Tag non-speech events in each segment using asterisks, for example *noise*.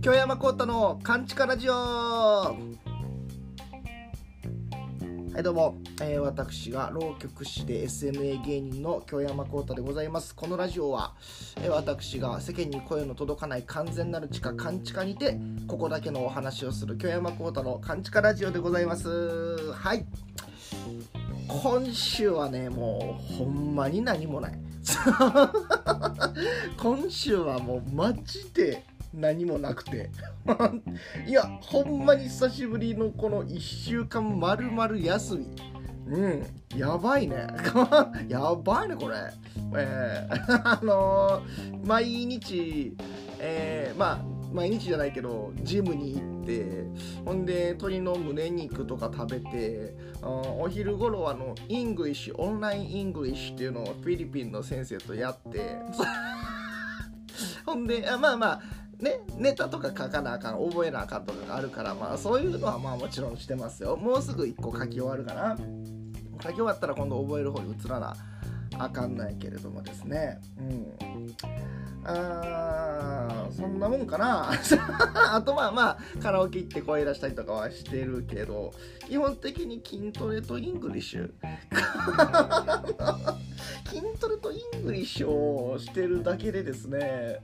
京山幸太の「カンチカラジオ」はいどうも、えー、私が浪曲師で SMA 芸人の京山幸太でございます。このラジオは、えー、私が世間に声の届かない完全なる地下カンチカにてここだけのお話をする京山幸太のカンチカラジオでございます。はい。今週はねもうほんまに何もない。*laughs* 今週はもうマジで何もなくて。*laughs* いやほんまに久しぶりのこの1週間まるまる休み。うんやばいね。*laughs* やばいねこれ。えー、あのー、毎日えー、まあ毎日じゃないけどジムに行ってほんで鶏の胸肉とか食べてお昼頃あの English online English っていうのをフィリピンの先生とやって。*laughs* ほんでまあまあね、ネタとか書かなあかん覚えなあかんとかがあるからまあそういうのはまあもちろんしてますよ。もうすぐ1個書き終わるかな。書き終わったら今度覚える方に移らなあかんねんけれどもですね。うん。あそんなもんかな。*laughs* あとまあまあカラオケ行って声出したりとかはしてるけど基本的に筋トレと English。*laughs* 筋トレと English をしてるだけでですね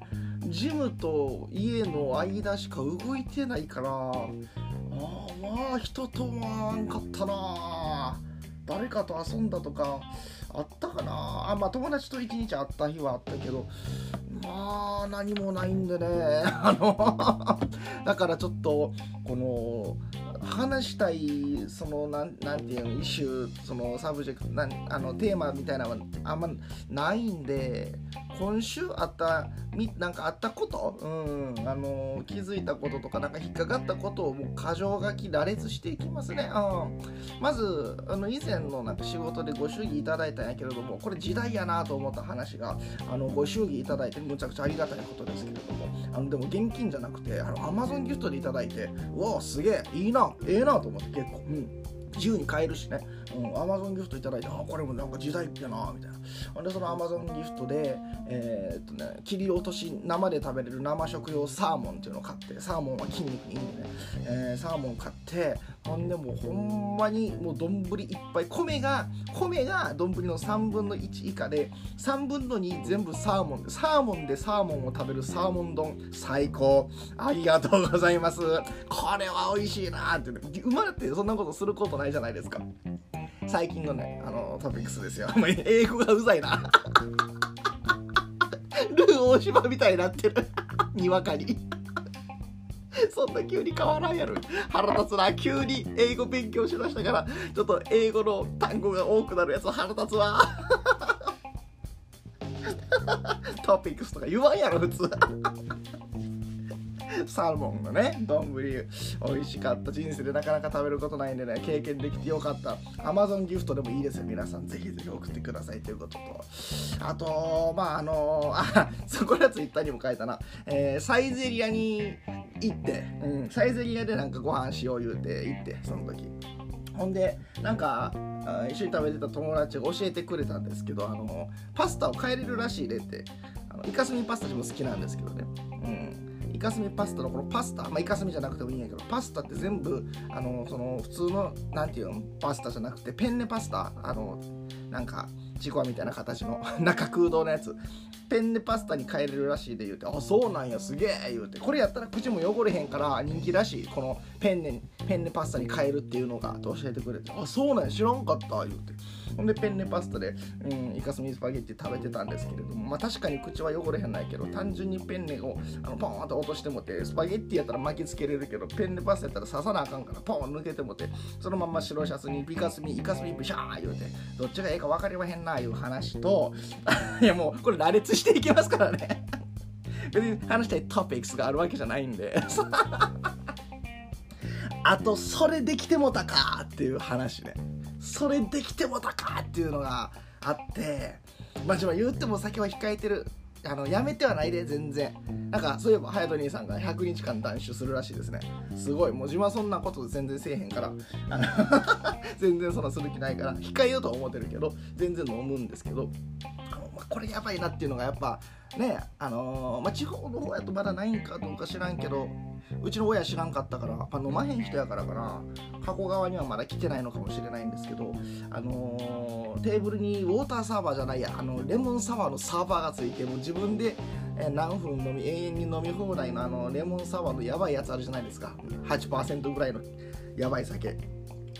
ジムと家の間しか動いてないからあまあ人と会わんかったな。誰かと遊んだとかあったかな？あまあ友達と一日会った日はあったけどまあ何もないんでね。*laughs* あの *laughs* だからちょっとこの話したいそのなんなんていうの issue その subject なんあのテーマみたいなのはあんまないんで今週あったみなんかあったこと、うん、あの気づいたこととかなんか引っかかったことをもう箇条書き羅列していきますね、うん、まずあの以前のなんか仕事でご祝儀いただいたんやけれどもこれ時代やなと思った話があのご祝儀いただいてむちゃくちゃありがたいことですけれどもあのでも現金じゃなくてあの Amazon ギフトでいただいてうわすげえいいなええなと思って結構。うん。自由に買えるしね、うん、アマゾンギフトいただいて、あ、これもなんか時代っぽいな、みたいな。ほんで、そのアマゾンギフトで、えー、っとね、切り落とし、生で食べれる生食用サーモンっていうのを買って、サーモンは筋肉にいいんでね、えー、サーモン買って、ほんでもうほんまにもう丼いっぱい、米が、米が丼の3分の1以下で、3分の2全部サーモンで、サーモンでサーモンを食べるサーモン丼、最高。ありがとうございます。これは美味しいなって、ね、生まれてそんなことすることないじゃないですか。最近のねあのトピックスですよ。英語がうざいな。*laughs* ルー大島みたいになってる。にわかに。*laughs* そんな急に変わらんやろ。腹立つな。急に英語勉強しだしたからちょっと英語の単語が多くなるやつ腹立つわ。*laughs* トピックスとか言わんやろ普通。*laughs* サーモンのね丼美味しかった。人生でなかなか食べることないんでね経験できてよかった。Amazon ギフトでもいいですよ。皆さんぜひぜひ送ってください。ということと。あとまああのあそこらツイッターにも書いたな、えー、サイゼリアに行って、うん、サイゼリアでなんかご飯しよう言うて行ってその時。ほんでなんか一緒に食べてた友達が教えてくれたんですけどあのパスタを変えれるらしいでって。あのイカスミパスタも好きなんですけどね。うん。イカスミパスタのこのパスタ、まあ、イカスミじゃなくてもいいんやけど、パスタって全部、あの、その、普通の、なんていうの、パスタじゃなくて、ペンネパスタ、あの、なんか、ちくわみたいな形の、*laughs* 中空洞のやつ、ペンネパスタに変えれるらしいで言うて、あ、そうなんや、すげえ言うて、これやったら口も汚れへんから人気らしい、このペンネ、ペンネパスタに変えるっていうのが、と教えてくれて、あ、そうなんや、知らんかった、言うて。ほんでペンネパスタで、うん、イカスミスパゲッティ食べてたんですけれども、まあ確かに口は汚れへんないけど、単純にペンネをあのポンと落としてもて、スパゲッティやったら巻きつけれるけど、ペンネパスタやったら刺さなあかんから、ポン抜けてもて、そのまま白シャツにイカスミ、イカスミブシャー言うて、どっちがええか分かりまへんな、いう話と、*laughs* いやもうこれ羅列していきますからね。*laughs* 別に話したいトピックスがあるわけじゃないんで。*laughs* あと、それできてもたかっていう話ね。それできてもたかっていうのがあってまあ言っても酒は控えてるあのやめてはないで全然。なんかそういえば隼人兄さんが100日間断酒するらしいですね。すごい。もう自分はそんなこと全然せえへんから。*laughs* 全然そんなする気ないから控えようとは思ってるけど全然飲むんですけどこれやばいなっていうのがやっぱねあのー、まあ、地方の方やとまだないんかどうか知らんけどうちの親知らんかったからやっぱ飲まへん人やからかな。加古川にはまだ来てないのかもしれないんですけどあのー、テーブルにウォーターサーバーじゃないやあのレモンサワーのサーバーがついてもう自分で何分飲み永遠に飲み放題のあのレモンサワーのやばいやつあるじゃないですか。8%ぐらいのやばい酒。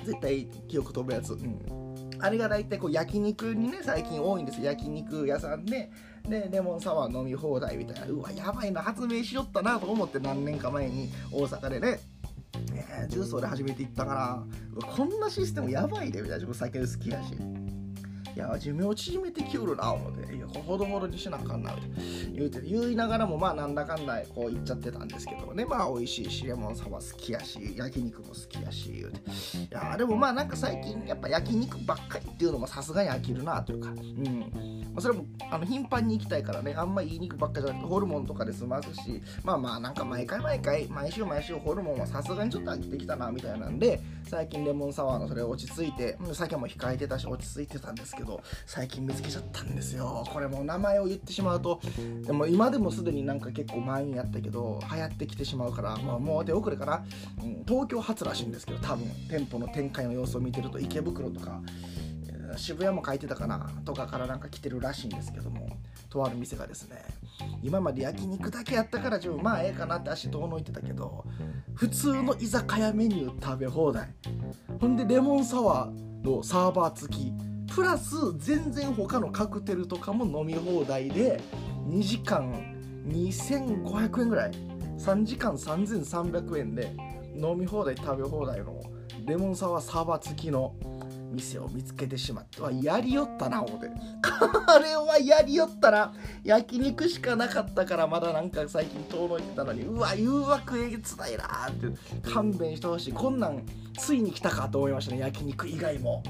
絶対記憶飛ぶやつ、うん、あれが大体こう焼肉にね最近多いんです焼肉屋さんで。でレモンサワー飲み放題みたいな。うわやばいな。発明しよったなと思って何年か前に大阪でね。えー、重曹で初めて行ったから。こんなシステムやばいでみたいな。自分酒好きやし。いや寿命縮めてきよるな思って。いやほどほどにしなあかんなって言うて言いながらもまあなんだかんだこう言っちゃってたんですけどね。まあ美味しいしレモンサワー好きやし焼肉も好きやし言うて。いやでもまあなんか最近やっぱ焼肉ばっかりっていうのもさすがに飽きるなというか。うん。まあ、それもあの頻繁に行きたいからね。あんまいい肉ばっかじゃなくてホルモンとかで済ますし。まあまあなんか毎回毎回毎週毎週ホルモンはさすがにちょっと飽きてきたなみたいなんで最近レモンサワーのそれ落ち着いて酒も控えてたし落ち着いてたんですけど最近見つけちゃったんですよ。これもう名前を言ってしまうと。でも今でもすでになんか結構満員やったけど流行ってきてしまうから、まあ、もう手遅れかな、うん、東京発らしいんですけど多分。店舗の展開の様子を見てると池袋とか渋谷も書いてたかなとかからなんか来てるらしいんですけどもとある店がですね今まで焼肉だけやったから自分まあええかなって足遠のいてたけど普通の居酒屋メニュー食べ放題。ほんでレモンサワーのサーバー付きプラス全然他のカクテルとかも飲み放題で2時間2500円ぐらい3時間3300円で飲み放題食べ放題のレモンサワーサーバー付きの店を見つけてしまってわやりよったな思って。これはやりよったな焼肉しかなかったからまだなんか最近遠のいてたのにうわ誘惑えげつないなって勘弁してほしい。こんなんついに来たかと思いましたね焼肉以外も。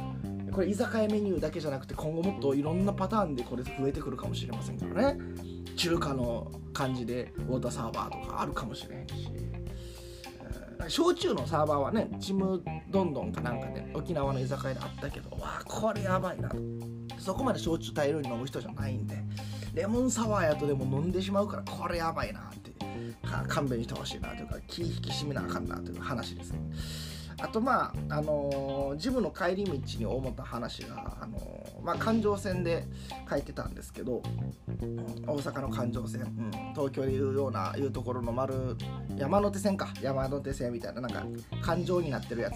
これ居酒屋メニューだけじゃなくて今後もっといろんなパターンでこれ増えてくるかもしれませんからね。中華の感じでウォーターサーバーとかあるかもしれへんし。焼酎のサーバーはねちむどんどんかなんかね沖縄の居酒屋であったけどわあこれやばいな。そこまで焼酎大量に飲む人じゃないんでレモンサワーやとでも飲んでしまうからこれやばいなって。勘弁してほしいなというか気引き締めなあかんなという話ですね。あとまああの、ジムの帰り道に思った話が、あの、まあ、環状線で書いてたんですけど、大阪の環状線、うん、東京でいうようないうところの丸山手線か。山手線みたいななんか環状になってるやつ、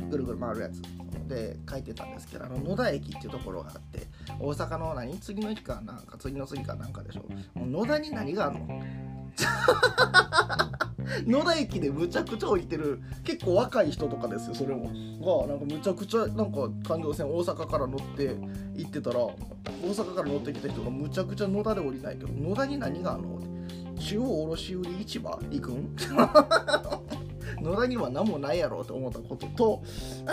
うん、ぐるぐる回るやつ。で書いてたんですけどあの野田駅っていうところがあって大阪の何？次の駅かなんか次の次かなんかでしょう。野田に何があるの？*laughs* 野田駅でむちゃくちゃ置いてる結構若い人とかですよそれも。がなんかむちゃくちゃなんか環状線大阪から乗って行ってたら大阪から乗ってきた人がむちゃくちゃ野田で降りないけど野田に何があるの中央卸売市場行くん？*laughs* 野田には何もないやろうと思ったことと *laughs*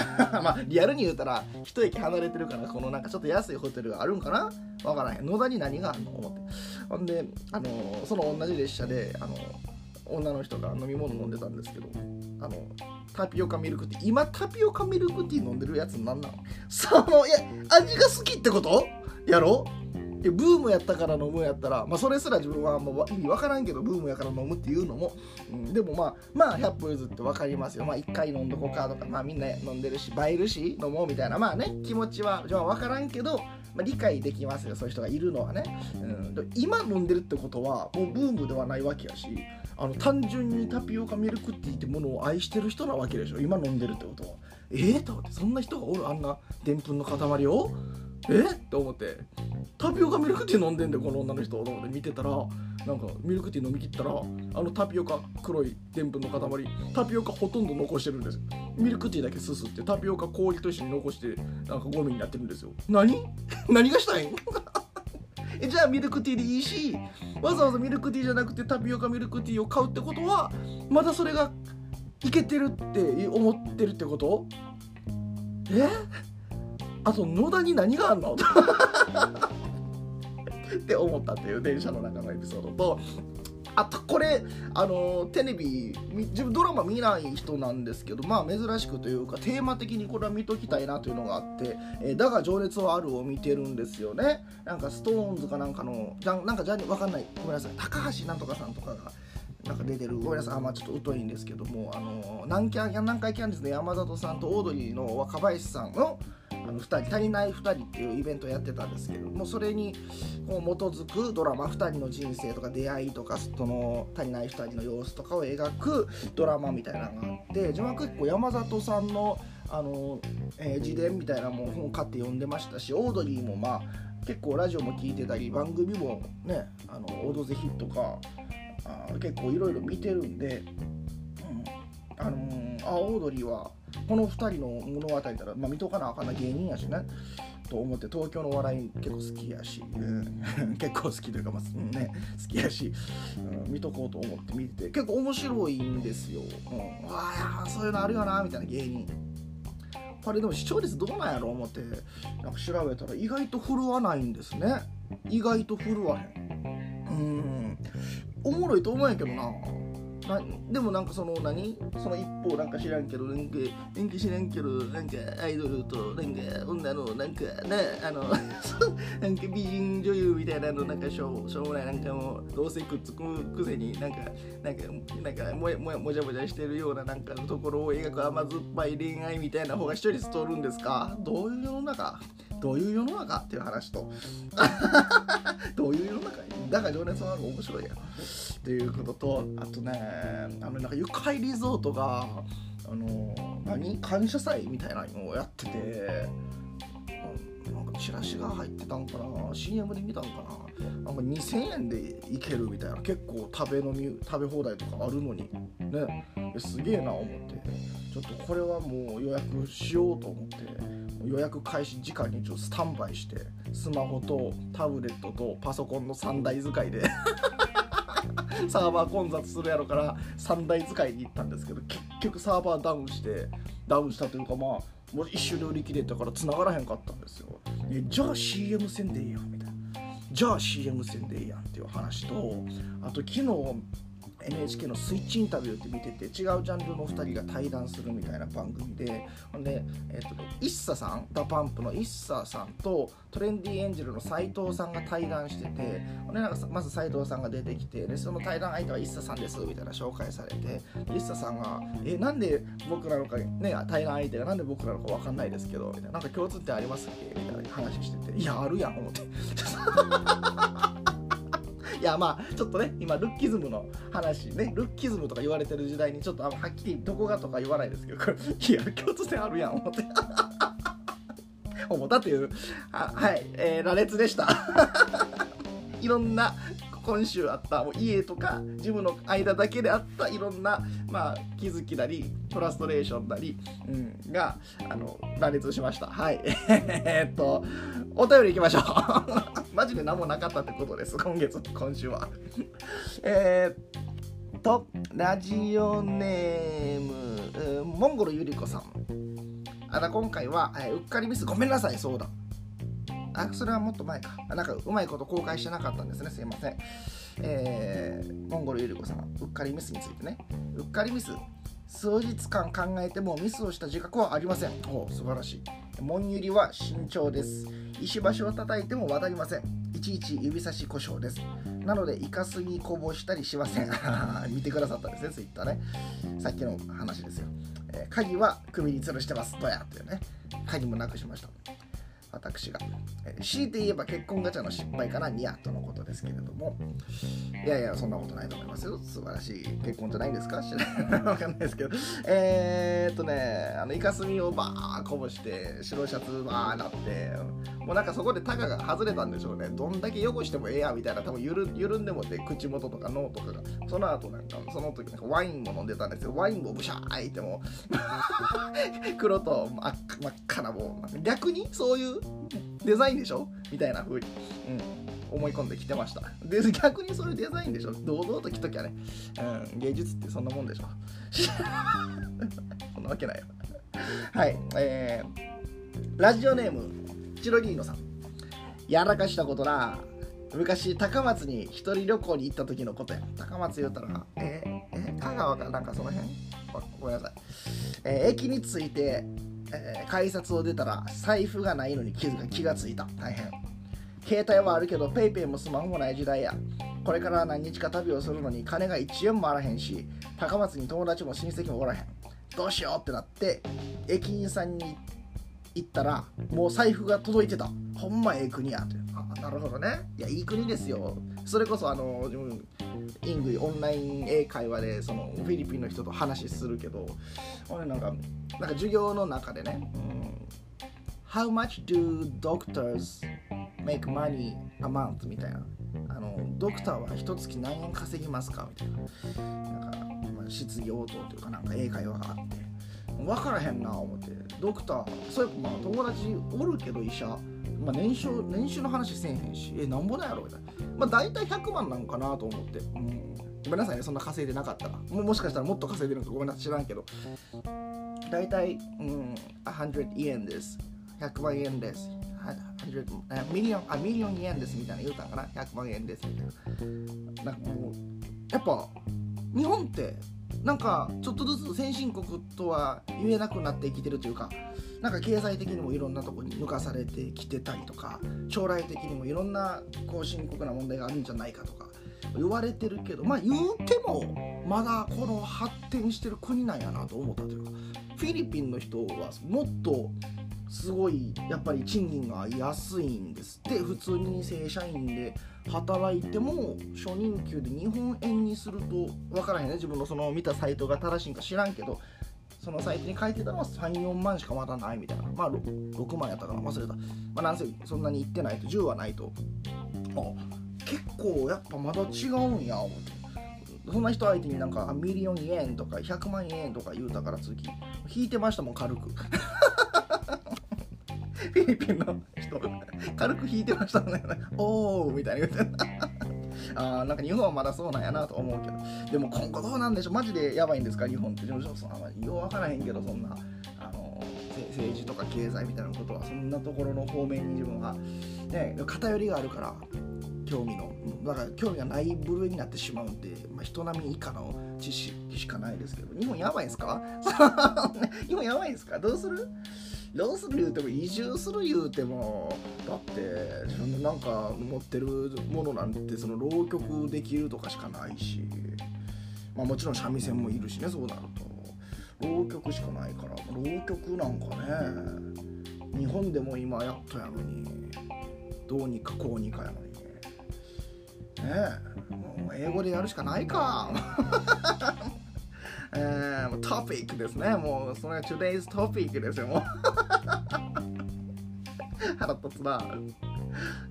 まあリアルに言うたら一駅離れてるからこのなんかちょっと安いホテルがあるんかな？わからへん。野田に何があるの思って。ほんであのその同じ列車であの女の人が飲み物飲んでたんですけどあのタピオカミルクティー今タピオカミルクティー飲んでるやつなんなのそのいや味が好きってこと？やろ？やブームやったから飲むやったら、まあ、それすら自分はもう意味分からんけどブームやから飲むっていうのも、うん、でもまあまあ100歩譲って分かりますよ。まあ1回飲んどこかとかまあみんな飲んでるし映えるし飲もうみたいなまあね気持ちはじゃあ分からんけど、まあ、理解できますよそういう人がいるのはね、うん、今飲んでるってことはもうブームではないわけやしあの単純にタピオカミルクティーってものを愛してる人なわけでしょ今飲んでるってことは。ええー、と思っそんな人がおるあんなでんぷんの塊を？え？って思って。タピオカミルクティー飲んでんでこの女の人と思って見てたらなんかミルクティー飲み切ったらあのタピオカ黒いでんぷんの塊タピオカほとんど残してるんですミルクティーだけすすってタピオカ氷と一緒に残してなんかゴミになってるんですよ。何？何がしたいん？*laughs* えじゃあミルクティーでいいしわざわざミルクティーじゃなくてタピオカミルクティーを買うってことはまだそれがいけてるって思ってるってこと？え？あと野田に何があんの？*laughs* って思ったっていう電車の中のエピソードとあとこれあのテレビ自分ドラマ見ない人なんですけどまあ珍しくというかテーマ的にこれは見ときたいなというのがあって「えー、だが情熱はある」を見てるんですよね。なんかストーンズかなんかのじゃなんかじゃわかんない。ごめんなさい。高橋なんとかさんとかがなんか出てる。ごめんなさい。あまあちょっと疎いんですけどもあの南キャ南海キャンディーズの山里さんとオードリーの若林さんのあの2人足りない2人っていうイベントをやってたんですけどもそれにこう基づくドラマ2人の人生とか出会いとかその足りない2人の様子とかを描くドラマみたいなのがあって自分は結構山里さんのあの、えー、自伝みたいなもん本買って読んでましたしオードリーもまあ結構ラジオも聞いてたり番組もね「あのオードぜひ」とかあ結構いろいろ見てるんで、うん、あのー、あオードリーはこの2人の物語たら、まあ、見とかなあかんな芸人やしねと思って東京の笑い結構好きやし、うん、*laughs* 結構好きというか、まあね、好きやし、うん、見とこうと思って見てて結構面白いんですよ、うん、ああそういうのあるよなみたいな芸人。これでも視聴率どうなんやろ思ってなんか調べたら意外と振るわないんですね。意外と振るわへん。うん。おもろいと思うんやけどな。なでもなんかその何？その一方なんか知らんけどなんかなんか知らんけどなんかアイドルとなんか女のなんかねあの *laughs* なんか美人女優みたいなのなんかしょうしょうもないなんかもうどうせくっつくくせになんかなんかなんかもやもやもじゃもじゃしてるようななんかのところを描く甘酸っぱい恋愛みたいな方が一人通るんですか？どういう世の中？どういう世の中っていう話と。*laughs* どういう世の中？だから情熱の面白いやっていうこととあとねあのなんか愉快リゾートがあの何？感謝祭みたいなのをやっててなんかチラシが入ってたんかな？CM で見たんかな？なんか2000円で行けるみたいな。結構食べ飲み食べ放題とかあるのに。ね。すげえな思って。ちょっとこれはもう予約しようと思って。予約開始時間にちょっとスタンバイしてスマホとタブレットとパソコンの3台使いで *laughs* サーバー混雑するやろから3台使いに行ったんですけど結局サーバーダウンしてダウンしたというかまあもう一瞬で売り切れたから繋がらへんかったんですよ。じゃあ CM 戦でいいやんみたいな。じゃあ CM 戦でいいやんっていう話とあと昨日 NHK のスイッチインタビューって見てて違うジャンルの2人が対談するみたいな番組でほんで、えーと、 ISSAさん DA PUMP の ISSAさんとトレンディエンジェルの斎藤さんが対談しててほんでなんかまず斎藤さんが出てきてでその対談相手は ISSAさんですみたいな紹介されて ISSAさんが「えなんで僕なのかね対談相手がなんで僕なのか分かんないですけど」みたいな「なんか共通点ありますっけ?」みたいな話してて「いやあるやん」思って。いやまあちょっとね今ルッキズムの話ねルッキズムとか言われてる時代にちょっとあはっきりどこがとか言わないですけどこれいや共通点あるやん思って。*laughs* 思ったというはい、えー、羅列でした。いろんな今週あったもう家とかジムの間だけであったいろんな、まあ、気づきなりフラストレーションなり、うん、があの羅列しました。はい。*laughs* えっとお便りいきましょう。*laughs* マジで何もなかったってことです今月今週は。*laughs* えー、とラジオネームモンゴルゆり子さん。あら今回は、え、うっかりミス。ごめんなさいそうだあ、それはもっと前か。なんかうまいこと公開してなかったんですね。すいません。えー、モンゴルゆり子さん、うっかりミスについてね。うっかりミス。数日間考えてもミスをした自覚はありません。お素晴らしい。モンユリは慎重です。石橋を叩いても渡りません。いちいち指差し故障です。なので、イカスにこぼしたりしません。*laughs* 見てくださったんですね、ツイッターね。さっきの話ですよ。えー、鍵は首に吊るしてます。とやっていうね。鍵もなくしました。私が、えー、強いて言えば結婚ガチャの失敗かなニヤとのことですけれども。いやいやそんなことないと思いますよ。素晴らしい。結婚じゃないんですか？知ら *laughs* わかんないですけど。えー、っとねあのイカスミをバーこぼして白シャツバーなってもうなんかそこでタガが外れたんでしょうね。どんだけ汚してもええやみたいな多分緩緩んでもって口元とか脳とかが。その後なんかその時なんかワインも飲んでたんですよ。ワインもブシャーいっても *laughs* 黒と真っ赤なもう逆にそういうデザインでしょみたいな風に、うん、思い込んできてました。で、逆にそういうデザインでしょ。堂々と着ときゃね、うん、芸術ってそんなもんでしょ。*laughs* そんなわけないよ。はい、えー、ラジオネーム、チロリーノさん。やらかしたことな、昔高松に一人旅行に行った時のことや。高松言うたらえー、えー、香川かなんかその辺？ごめんなさい、えー、駅に着いて、えー、改札を出たら財布がないのに気が気がついた。大変。携帯はあるけど PayPay もスマホもない時代や。これから何日か旅をするのに金が1円もあらへんし高松に友達も親戚もおらへん。どうしようってなって駅員さんに行ったらもう財布が届いてた。ほんまええ国や。ってあなるほどね。いやいい国ですよ。それこそあのイングオンライン英会話でそのフィリピンの人と話するけど俺なんかなんか授業の中でね、うん、How much do doctors make money a month? みたいな。あのドクターは一月何円稼ぎますか？みたいな。なんか、まあ、質疑応答というかなんか英会話があって。分からへんな思って。ドクターそういえばまあ友達おるけど医者。まあ、年収年収の話せえへんし。えなんぼなんやろみたいな。まあ大体100万なんかなと思って、うん、ごめんなさいねそんな稼いでなかったら。ももしかしたらもっと稼いでるのかごめんなさい知らんけど。大体、うん、100円です。100万円です。 million あ million 円ですみたいな言うたんかな。100万円ですみたいな。なんかもうやっぱ日本ってなんかちょっとずつ先進国とは言えなくなってきてるというかなんか経済的にもいろんなとこに抜かされてきてたりとか将来的にもいろんなこう深刻な問題があるんじゃないかとか言われてるけどまあ言うてもまだこの発展してる国なんやなと思ったというかフィリピンの人はもっとすごいやっぱり賃金が安いんですって。普通に正社員で働いても初任給で日本円にすると分からへんね。自分のその見たサイトが正しいんか知らんけどそのサイトに書いてたのは34万しかまだないみたいな。まあ 6, 6万やったから忘れた。まあなんせそんなにいってないと。10はないと。あ結構やっぱまだ違うんや。思ってそんな人相手になんか million 円とか100万円とか言うたから次。引いてましたもん軽く。フィリピンの人軽く引いてましたね。おおみたいな。言うてあなんか日本はまだそうなんやなと思うけど。でも今後どうなんでしょう。マジでやばいんですか？日本って。よう分からへんけどそんなあの政治とか経済みたいなことは。そんなところの方面に自分は、ね、偏りがあるから興味の。だから興味がない部類になってしまうんで、まあ、人並み以下の知識しかないですけど。日本やばいんですか？*laughs* 日本やばいんですか？どうする？どうする言うても移住する言うてもだって自分のなんか持ってるものなんてその浪曲できるとかしかないし、まあ、もちろん三味線もいるしねそうなると。浪曲しかないから浪曲なんかね日本でも今やっとやのにどうにかこうにかやのに。ねえもう英語でやるしかないか。*laughs* えー、トピックですね。もう、それが today's topic ですよ、*laughs* 腹立つな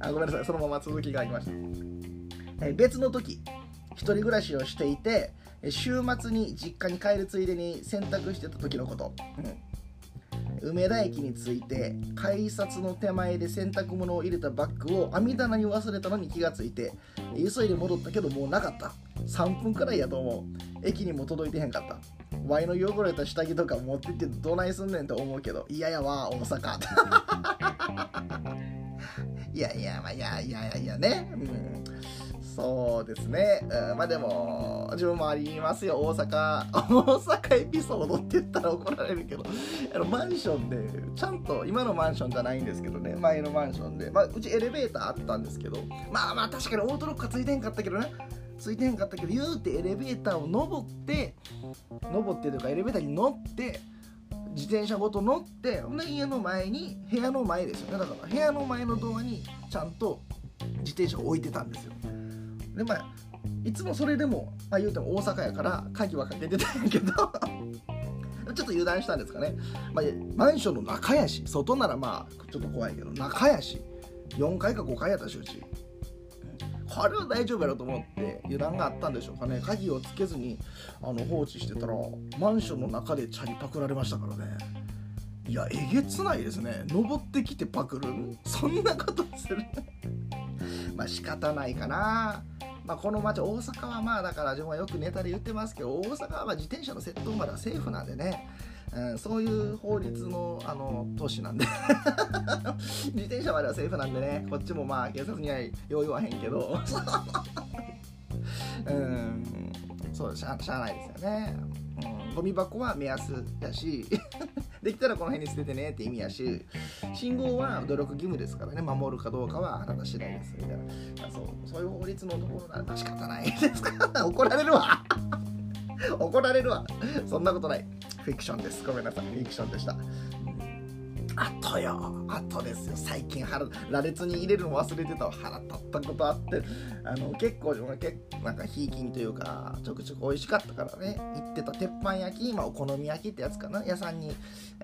あ。ごめんなさい、そのまま続きがありました。え、別の時、一人暮らしをしていて、週末に実家に帰るついでに洗濯してた時のこと。うん梅田駅に着いて改札の手前で洗濯物を入れたバッグを網棚に忘れたのに気がついて急いで戻ったけどもうなかった3分くらいやと思う駅にも届いてへんかったワイの汚れた下着とか持ってってどないすんねんと思うけど嫌やわ大阪。*laughs* いやいやまあいやいやいやね、うん、そうですね、うん、まあでも自分もありますよ大阪。大阪エピソードって言ったら怒られるけどあのマンションでちゃんと今のマンションじゃないんですけどね。前のマンションで、まあ、うちエレベーターあったんですけど。まあまあ確かにオートロックはついてんかったけどね。ついてへんかったけど言うてエレベーターを登って登ってというかエレベーターに乗って自転車ごと乗ってほんで家の前に部屋の前ですよね。だから部屋の前のドアにちゃんと自転車を置いてたんですよ。でまあいつもそれでも、まあ、言うても大阪やから鍵はかけてたんやけど *laughs* ちょっと油断したんですかね、まあ、マンションの中やし外ならまあちょっと怖いけど中やし4階か5階やったしうちこれは大丈夫やろと思って油断があったんでしょうかね。鍵をつけずにあの放置してたらマンションの中でチャリパクられましたからね。いやえげつないですね。登ってきてパクるそんなことする？*laughs* まあ仕方ないかな。まあ、この街大阪はまあだから自分はよくネタで言ってますけど大阪はま自転車の窃盗まではセーフなんでね。うん、そういう法律のあの都市なんで。*laughs* 自転車まではセーフなんでね。こっちもまあ警察には用意はへんけど。*laughs* うん。そうしゃしゃあないですよね、うん、ゴミ箱は目安やし。*laughs* できたらこの辺に捨ててねって意味やし。信号は努力義務ですからね。守るかどうかはあなた次第です。みたいな。そうそういう法律のところなら仕方ないですから。怒られるわ。怒られるわ。そんなことない。フィクションです。ごめんなさい。フィクションでした。あとよ。あとですよ。最近腹羅列に入れるの忘れてたわ腹立ったことあってあの結構結なんかひいきにというかちょくちょく美味しかったからね。行ってた鉄板焼き今お好み焼きってやつかな。屋さんに、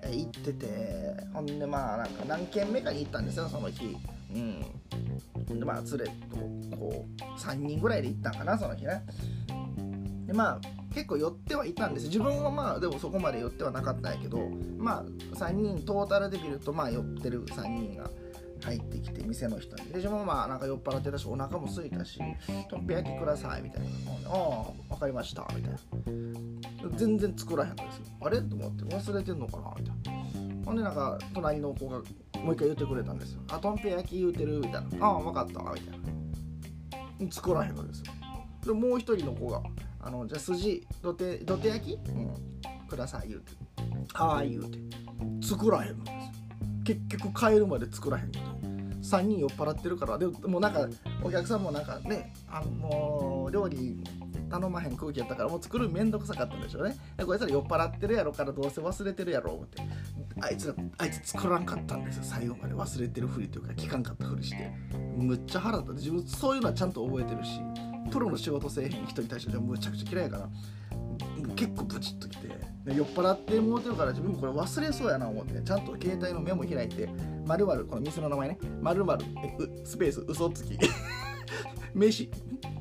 え、行っててほんでまあなんか何軒目かに行ったんですよその日。うん。でまあ連れとこう3人ぐらいで行ったんかなその日ね。でまあ結構寄ってはいたんです。自分はまあでもそこまで寄ってはなかったんやけどまあ3人トータルで見るとまあ寄ってる3人が入ってきて店の人に。で自分もまあなんか酔っ払ってたしお腹も空いたし「とんぺ焼きください」みたいな「ああ分かりました」みたいな。全然作らへんのですあれ？と思って忘れてんのかなみたいな。ほんでなんか隣の子がもう一回言ってくれたんですよ「あとんぺ焼き言うてる」みたいな「ああ分かった」みたいな。作らへんのですよ。でもう一人の子があのじゃあ筋土手土手焼き、うん、ください言うて。ああ言うて。作らへんのですよ。結局帰るまで作らへんの。で3人酔っ払ってるから。でもなんかお客さんもなんかねあの料理頼まへん空気やったからもう作るめんどくさかったんでしょうね。でこいつら酔っ払ってるやろからどうせ忘れてるやろって。あいつらあいつ作らんかったんですよ。最後まで忘れてるふりというか聞かんかったふりして。むっちゃ腹立って。自分そういうのはちゃんと覚えてるし。プロの仕事せえへん人に対してはむちゃくちゃ嫌いやから。結構ブチッときて。酔っ払ってもうてるから自分これ忘れそうやな思って。ちゃんと携帯のメモ開いて「まるこの店の名前ね「まるスペース嘘つき。*laughs* 飯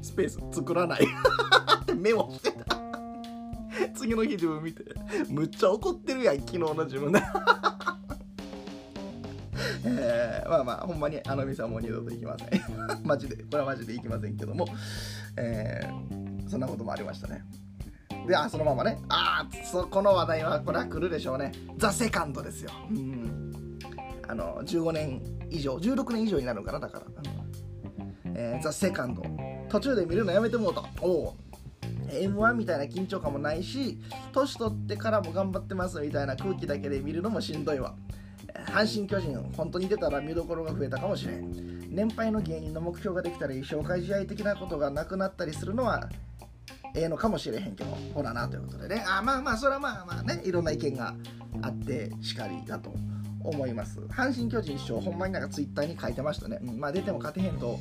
スペース作らない。っ *laughs* てメモしてた。次の日自分見て。むっちゃ怒ってるやん昨日の自分。で *laughs* えー、まあまあほんまにあの店はもう二度と行きません。*laughs* マジでこれはマジで行きませんけども、えー、そんなこともありましたね。であそのままね。ああそこの話題はこれは来るでしょうね。ザ・セカンドですよ。うん。あの15年以上16年以上になるかなだから、うん。えー、ザ・セカンド。途中で見るのやめてもうとおお M1 みたいな緊張感もないし年取ってからも頑張ってますみたいな空気だけで見るのもしんどいわ。阪神・巨人本当に出たら見どころが増えたかもしれん。年配の芸人の目標ができたり紹介試合的なことがなくなったりするのはええのかもしれへんけどほらなということでね。あまあまあそれはまあまあねいろんな意見があってしかりだと思います。阪神・巨人師匠ほんまになんかツイッターに書いてましたね、うん、まあ出ても勝てへんと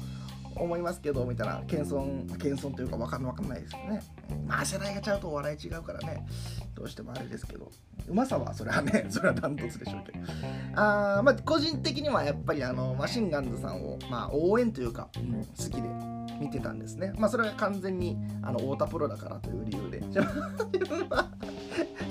思いますけどみたいな謙遜謙遜というか分かん分かんないですよね。まあ世代がちゃうとお笑い違うからね。どうしてもあれですけど。うまさはそれはね *laughs* それはダントツでしょうけど。あまあ個人的にはやっぱりあのマシンガンズさんを、まあ、応援というか、うん、好きで見てたんですね。まあそれは完全にあの太田プロだからという理由で。自分は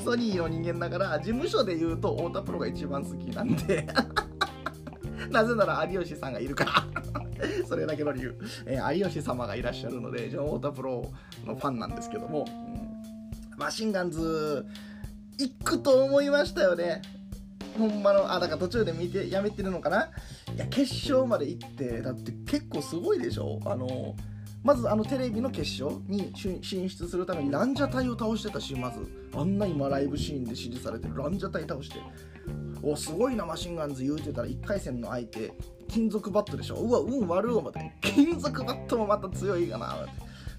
ソニーの人間だから事務所で言うと太田プロが一番好きなんで。*laughs* なぜなら有吉さんがいるから。*laughs* それだけの理由、えー、有吉様がいらっしゃるのでジョン・太田プロのファンなんですけども、うん、マシンガンズ行くと思いましたよね。ほんまのあだから途中で見てやめてるのかな？いや決勝まで行ってだって結構すごいでしょ？あのまずあのテレビの決勝に進出するためにランジャタイを倒してたしまず。あんな今ライブシーンで支持されてるランジャタイ倒して。おすごいなマシンガンズ言うてたら1回戦の相手金属バットでしょ。うわ運悪う思って金属バットもまた強いかな。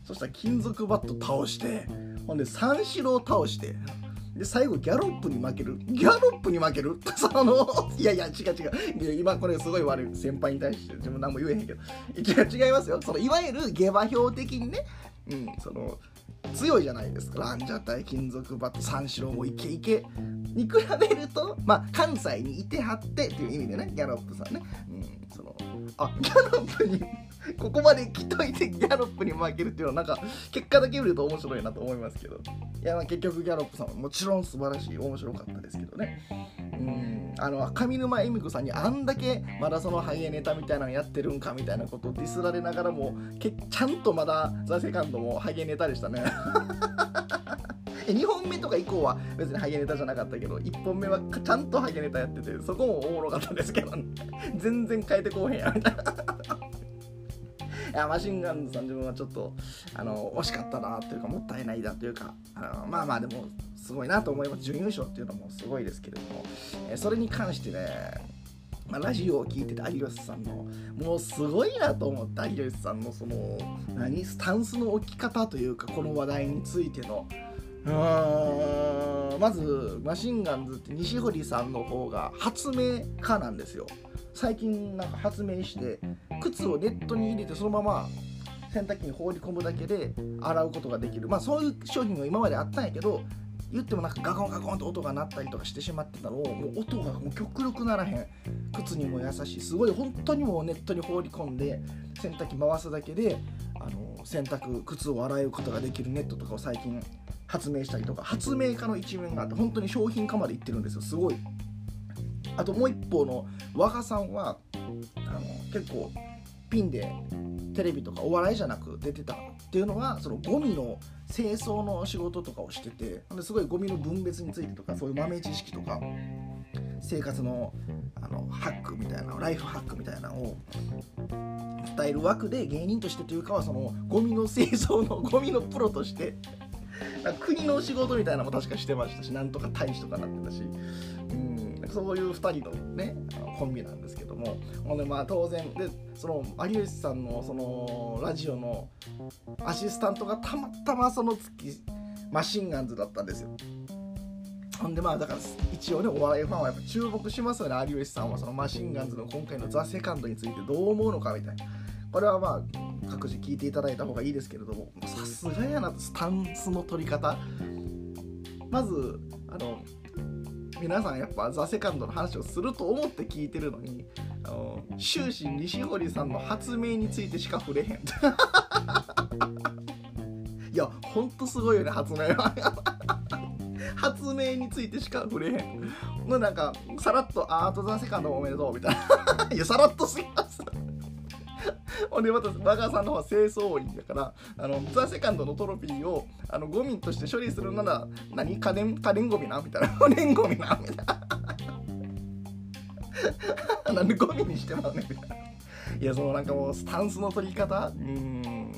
そしたら金属バット倒してほんで三四郎倒してで最後ギャロップに負ける。ギャロップに負ける。そのいやいや違う違う。今これすごい悪い。先輩に対して自分何も言えへんけど。違う違いますよ。そのいわゆる下馬評的にね。うんその強いじゃないですか。ランジャタイ金属バット三四郎もイケイケ。に比べるとまあ関西にいてはってっていう意味でねギャロップさんね、うん、そのあギャロップに *laughs* ここまで来といてギャロップに負けるっていうのはなんか結果だけ見ると面白いなと思いますけど。いやまあ結局ギャロップさんはもちろん素晴らしい面白かったですけどね。うん。あの上沼恵美子さんにあんだけまだそのハゲネタみたいなのやってるんかみたいなことをディスられながらもけちゃんとまだザ・セカンドもハゲネタでしたね。2本目とか以降は別にハゲネタじゃなかったけど1本目はちゃんとハゲネタやっててそこもおもろかったですけど、全然変えてこうへんやみたいな。いやマシンガンズさん自分はちょっとあの惜しかったなというかもったいないだというかあのまあまあでもすごいなと思います。準優勝っていうのもすごいですけれども、えそれに関してねま、ラジオを聞いてて有吉さんのもうすごいなと思った有吉さんのその何スタンスの置き方というかこの話題についてのうーん。まずマシンガンズって西堀さんの方が発明家なんですよ。最近なんか発明して靴をネットに入れてそのまま洗濯機に放り込むだけで洗うことができる。まあそういう商品が今まであったんやけど言ってもなん。かガコンガコンと音が鳴ったりとかしてしまってたのをもう音がもう極力ならへん。靴にも優しいすごい本当にもうネットに放り込ん。で洗濯機回すだけであの洗濯靴を洗うことができるネットとかを最近発明したりとか発明家の一面があって本当に商品化までいってるん。ですよすごいあともう一方の和賀さん。はあの結構ピンでテレビとかお笑いじゃなく出てたっていうのはそのゴミの清掃の仕事とかをしててすごいゴミの分別についてとかそういう豆知識とか生活のあのハックみたいなライフハックみたいなのを伝える枠で芸人としてというかはそのゴミの清掃の *laughs* ゴミのプロとして国の仕事みたいなのも確かしてましたしなんとか大使とかなってたし、うん、そういう2人のねコンビなんですけども。ほんでまあ当然でその有吉さんのそのラジオのアシスタントがたまたまその月マシンガンズだったんですよ。ほんでまあだから一応ねお笑いファンはやっぱ注目しますよね有吉さんは。そのマシンガンズの今回の「ザ・セカンドについてどう思うのかみたいな。これはまあ各自聞いていただいた方がいいですけれども。さすがやなスタンスの取り方。まずあの皆さんやっぱ「ザ・セカンドの話をすると思って聞いてるのにあの終始西堀さんの発明についてしか触れへん。*laughs* いやほんとすごいよね発明は。*laughs* 発明についてしか触れへん。のなんかさらっと「アート・ザ・セカンドおめでとう」みたいな。*laughs* いやさらっとすぎます。*laughs* ほんでまたバガーさんの方は清掃員だからあのザ・セカンドのトロフィーをあのゴミとして処理するなら何？家電家電ゴミな？みたいな。家電ゴミな？みたいな。*laughs* *laughs* なんでゴミにしてまうねみたいないやそのなんかもうスタンスの取り方？うん。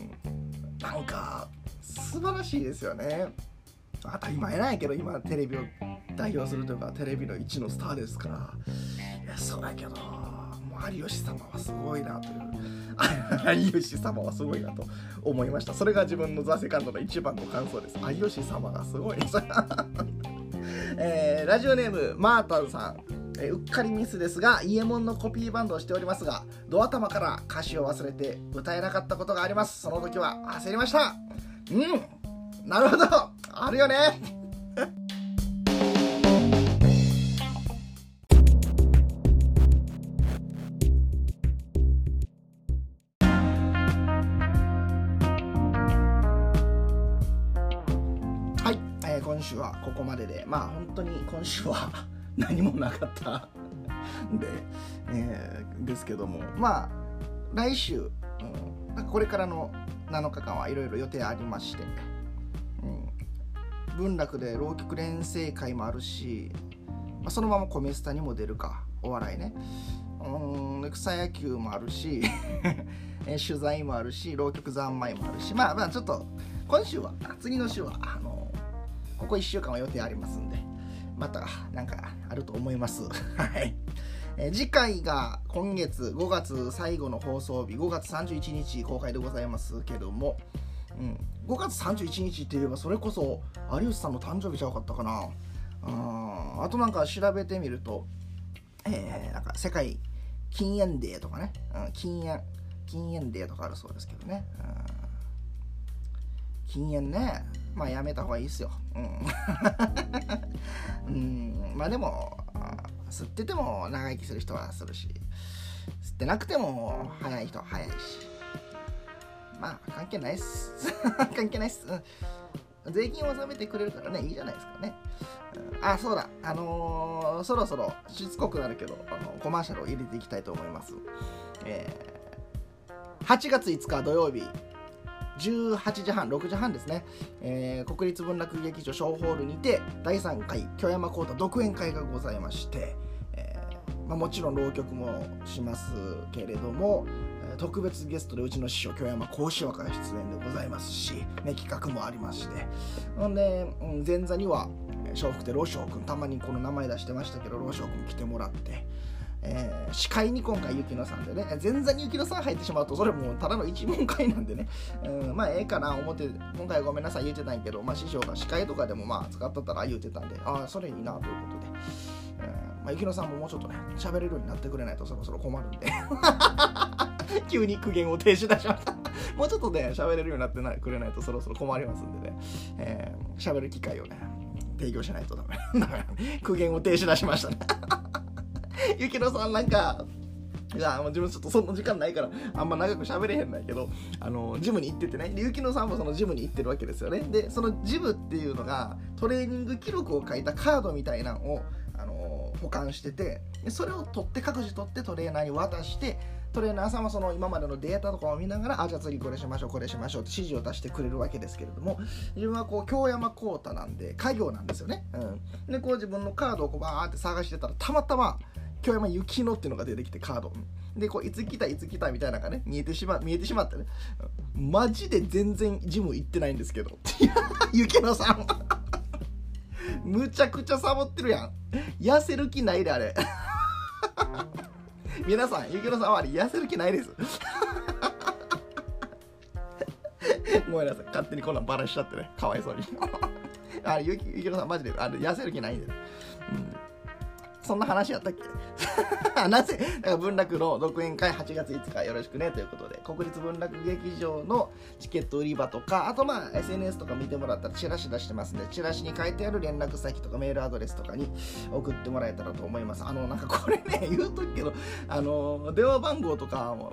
なんか素晴らしいですよね。当たり前なんやけど今テレビを代表するというかテレビの一のスターですから。いやそうやけど。有吉様はすごいなと。いう有吉様はすごいなと思いました。それが自分のザ・セカンドの一番の感想です。有吉様がすごい。で *laughs* すえー、ラジオネームマータンさん。えうっかりミスですが、イエモンのコピーバンドをしておりますが、ドア玉から歌詞を忘れて歌えなかったことがあります。その時は焦りました。うん、なるほど、あるよね。まあ本当に今週は *laughs* 何もなかったんで、えーですけども、まあ来週、うん、これからの7日間はいろいろ予定ありまして、うん、文楽で浪曲連成会もあるし、まあ、そのままコメスタにも出るかお笑いね。うん草野球もあるし *laughs* 取材もあるし浪曲三昧もあるしまあまあちょっと今週は次の週はあのここ1週間は予定ありますんでまたなんかあると思います。*laughs* はい。え次回が今月5月最後の放送日5月31日公開でございますけども、うん、5月31日って言えばそれこそ有吉さんの誕生日ちゃうかったかな。うん。あとなんか調べてみると、えーなんか世界禁煙デーとかね、うん、禁煙禁煙デーとかあるそうですけどね、うん、禁煙ね。まあやめた方がいいですよ。うん、うん、まあでも吸ってても長生きする人はするし。吸ってなくても早い人は早いし。まあ関係ないっす。*laughs* 関係ないっす、うん、税金を納めてくれるからねいいじゃないですかね、うん。あそうだ。あのーそろそろしつこくなるけどあのコマーシャルを入れていきたいと思います。えー8月5日土曜日。18時半6時半ですね、えー、国立文楽劇場小ホールにて第3回京山幸太独演会がございまして、えーまあ、もちろん浪曲もしますけれども特別ゲストでうちの師匠京山幸四郎から出演でございますし、ね、企画もありまして。ほんで、うん、前座には笑福亭老翔君たまにこの名前出してましたけど老翔君来てもらって、えー、司会に今回雪乃さんでね前座に雪乃さん入ってしまうとそれもうただの一問会なんでね、うん、まあええかな思って今回ごめんなさい言うてたんやけど、まあ、師匠が司会とかでもまあ使っとったら言うてたんでああそれいいなということで、えーまあ、雪乃さんももうちょっとね喋れるようになってくれないとそろそろ困るんで。*laughs* 急に苦言を呈し出しました。*laughs* もうちょっとね喋れるようになってなくれないとそろそろ困りますんでね。喋、えー、る機会をね提供しないとダメ。*laughs* 苦言を呈し出しましたね。ゆきのさんなんかいやもう自分ちょっとそんな時間ないからあんま長く喋れへんないけどあのジムに行っててね。でゆきのさんもそのジムに行ってるわけですよね。でそのジムっていうのがトレーニング記録を書いたカードみたいなのをあの保管しててでそれを取って各自取ってトレーナーに渡してトレーナーさんはその今までのデータとかを見ながらあじゃあ次これしましょうこれしましょうって指示を出してくれるわけですけれども自分はこう京山幸太なんで家業なんですよね、うん、でこう自分のカードをこうバーって探してたらたまたま京山幸乃っていうのが出てきてカードでこういつ来たいつ来たみたいなのがね見えてしま見えてしまってねマジで全然ジム行ってないんですけど *laughs* 幸乃さんむちゃくちゃサボってるやん痩せる気ないであれ *laughs* 皆さん、ゆきのさんは痩せる気ないです。*laughs* ごめんなさい。勝手にこんなんバラしちゃってね。かわいそうに。あゆき、ゆきのさんマジであれ痩せる気ないんで。うんそんな話やったっけ？*laughs* なぜ？だから文楽の独演会8月5日よろしくねということで、国立文楽劇場のチケット売り場とか、あとまあ SNS とか見てもらったらチラシ出してますんで、チラシに書いてある連絡先とかメールアドレスとかに送ってもらえたらと思います。あの、なんかこれね、*laughs* 言うとくけど、あの、電話番号とかも、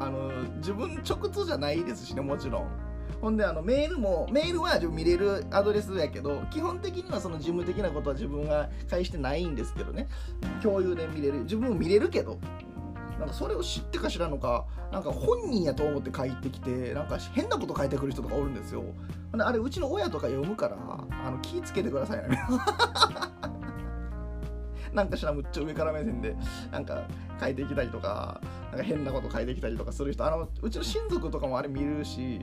あの、自分直通じゃないですしね、もちろん。ほんであのメールもメールは見れるアドレスやけど基本的にはその事務的なことは自分が返してないんですけどね。共有で見れる自分も見れるけどなんかそれを知ってか知らんのかなんか本人やと思って帰ってきてなんか変なこと書いてくる人とかおるんですよ。あれうちの親とか読むからあの気ぃつけてくださいね。*laughs* なんかしらむっちゃ上から目線でなんか書いてきたりとかなんか変なこと書いてきたりとかする人あのうちの親族とかもあれ見るし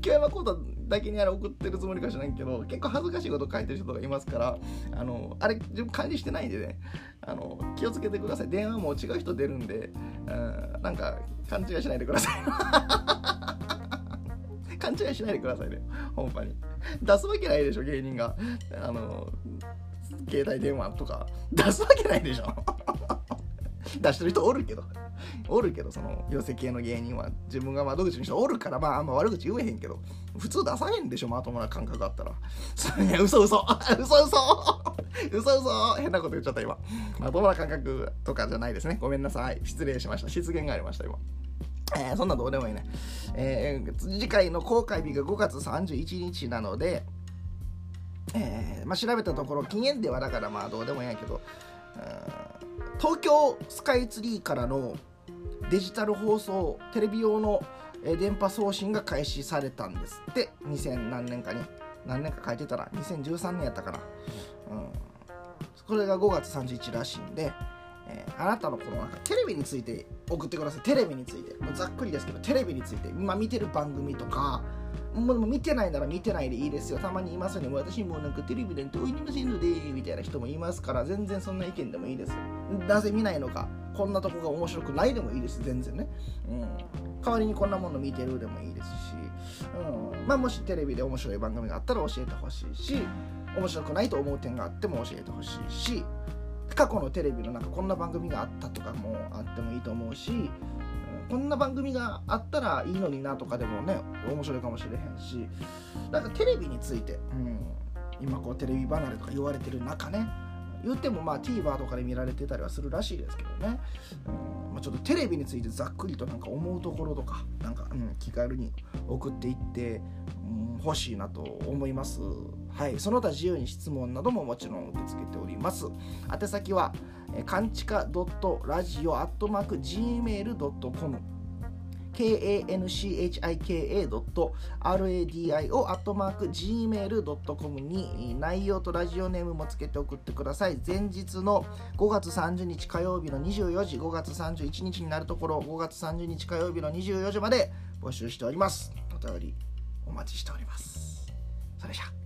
京山幸太だけにあれ送ってるつもりかしないけど結構恥ずかしいこと書いてる人とかいますからあのあれ自分管理してないんでねあの気をつけてください。電話も違う人出るんで、うん、なんか勘違いしないでください。*laughs* 勘違いしないでくださいねほんまに。出すわけないでしょ芸人が。あの携帯電話とか出すわけないでしょ。*laughs* 出してる人おるけど。おるけどその寄せ系の芸人は。自分が窓口に人おるからまああんま悪口言えへんけど。普通出さへんでしょまともな感覚あったら。*laughs* いや嘘嘘。嘘 *laughs* 嘘。嘘嘘。変なこと言っちゃった今。まともな感覚とかじゃないですね。ごめんなさい。失礼しました。失言がありました今。えー、そんなどうでもいいね、えー、次回の公開日が5月31日なので、えーまあ、調べたところ禁煙ではだからまあどうでもいいんやけど、東京スカイツリーからのデジタル放送テレビ用の電波送信が開始されたんですって。2000何年かに。何年か書いてたら2013年やったかな、うん、これが5月31日らしいんで、えー、あなたのこのなんかテレビについて送ってください。テレビについて。ざっくりですけどテレビについて。今見てる番組とかもう見てないなら見てないでいいですよ。たまにいますよね。私もなんかテレビなんて追いませんので、みたいな人もいますから、全然そんな意見でもいいですよ。なぜ見ないのか、こんなとこが面白くないでもいいです、全然ね。うん。代わりにこんなもの見てるでもいいですし、うん。まあ、もしテレビで面白い番組があったら教えてほしいし、面白くないと思う点があっても教えてほしいし、過去のテレビのなんかこんな番組があったとかもあってもいいと思うし、こんな番組があったらいいのになとかでもね面白いかもしれへんしなんかテレビについて、うん、今こうテレビ離れとか言われてる中ね言ってもまあ TVer とかで見られてたりはするらしいですけどね、うんまあ、ちょっとテレビについてざっくりとなんか思うところとかなんか、うん、気軽に送っていって、うん、欲しいなと思います。はいその他自由に質問などももちろん受け付けております。宛先は「かんちか .radio.gmail.com kanchika.radio.gmail.com に内容とラジオネームもつけて送ってください。前日の5月30日火曜日の24時5月31日になるところ5月30日火曜日の24時まで募集しております。お便りお待ちしております。それじゃあ。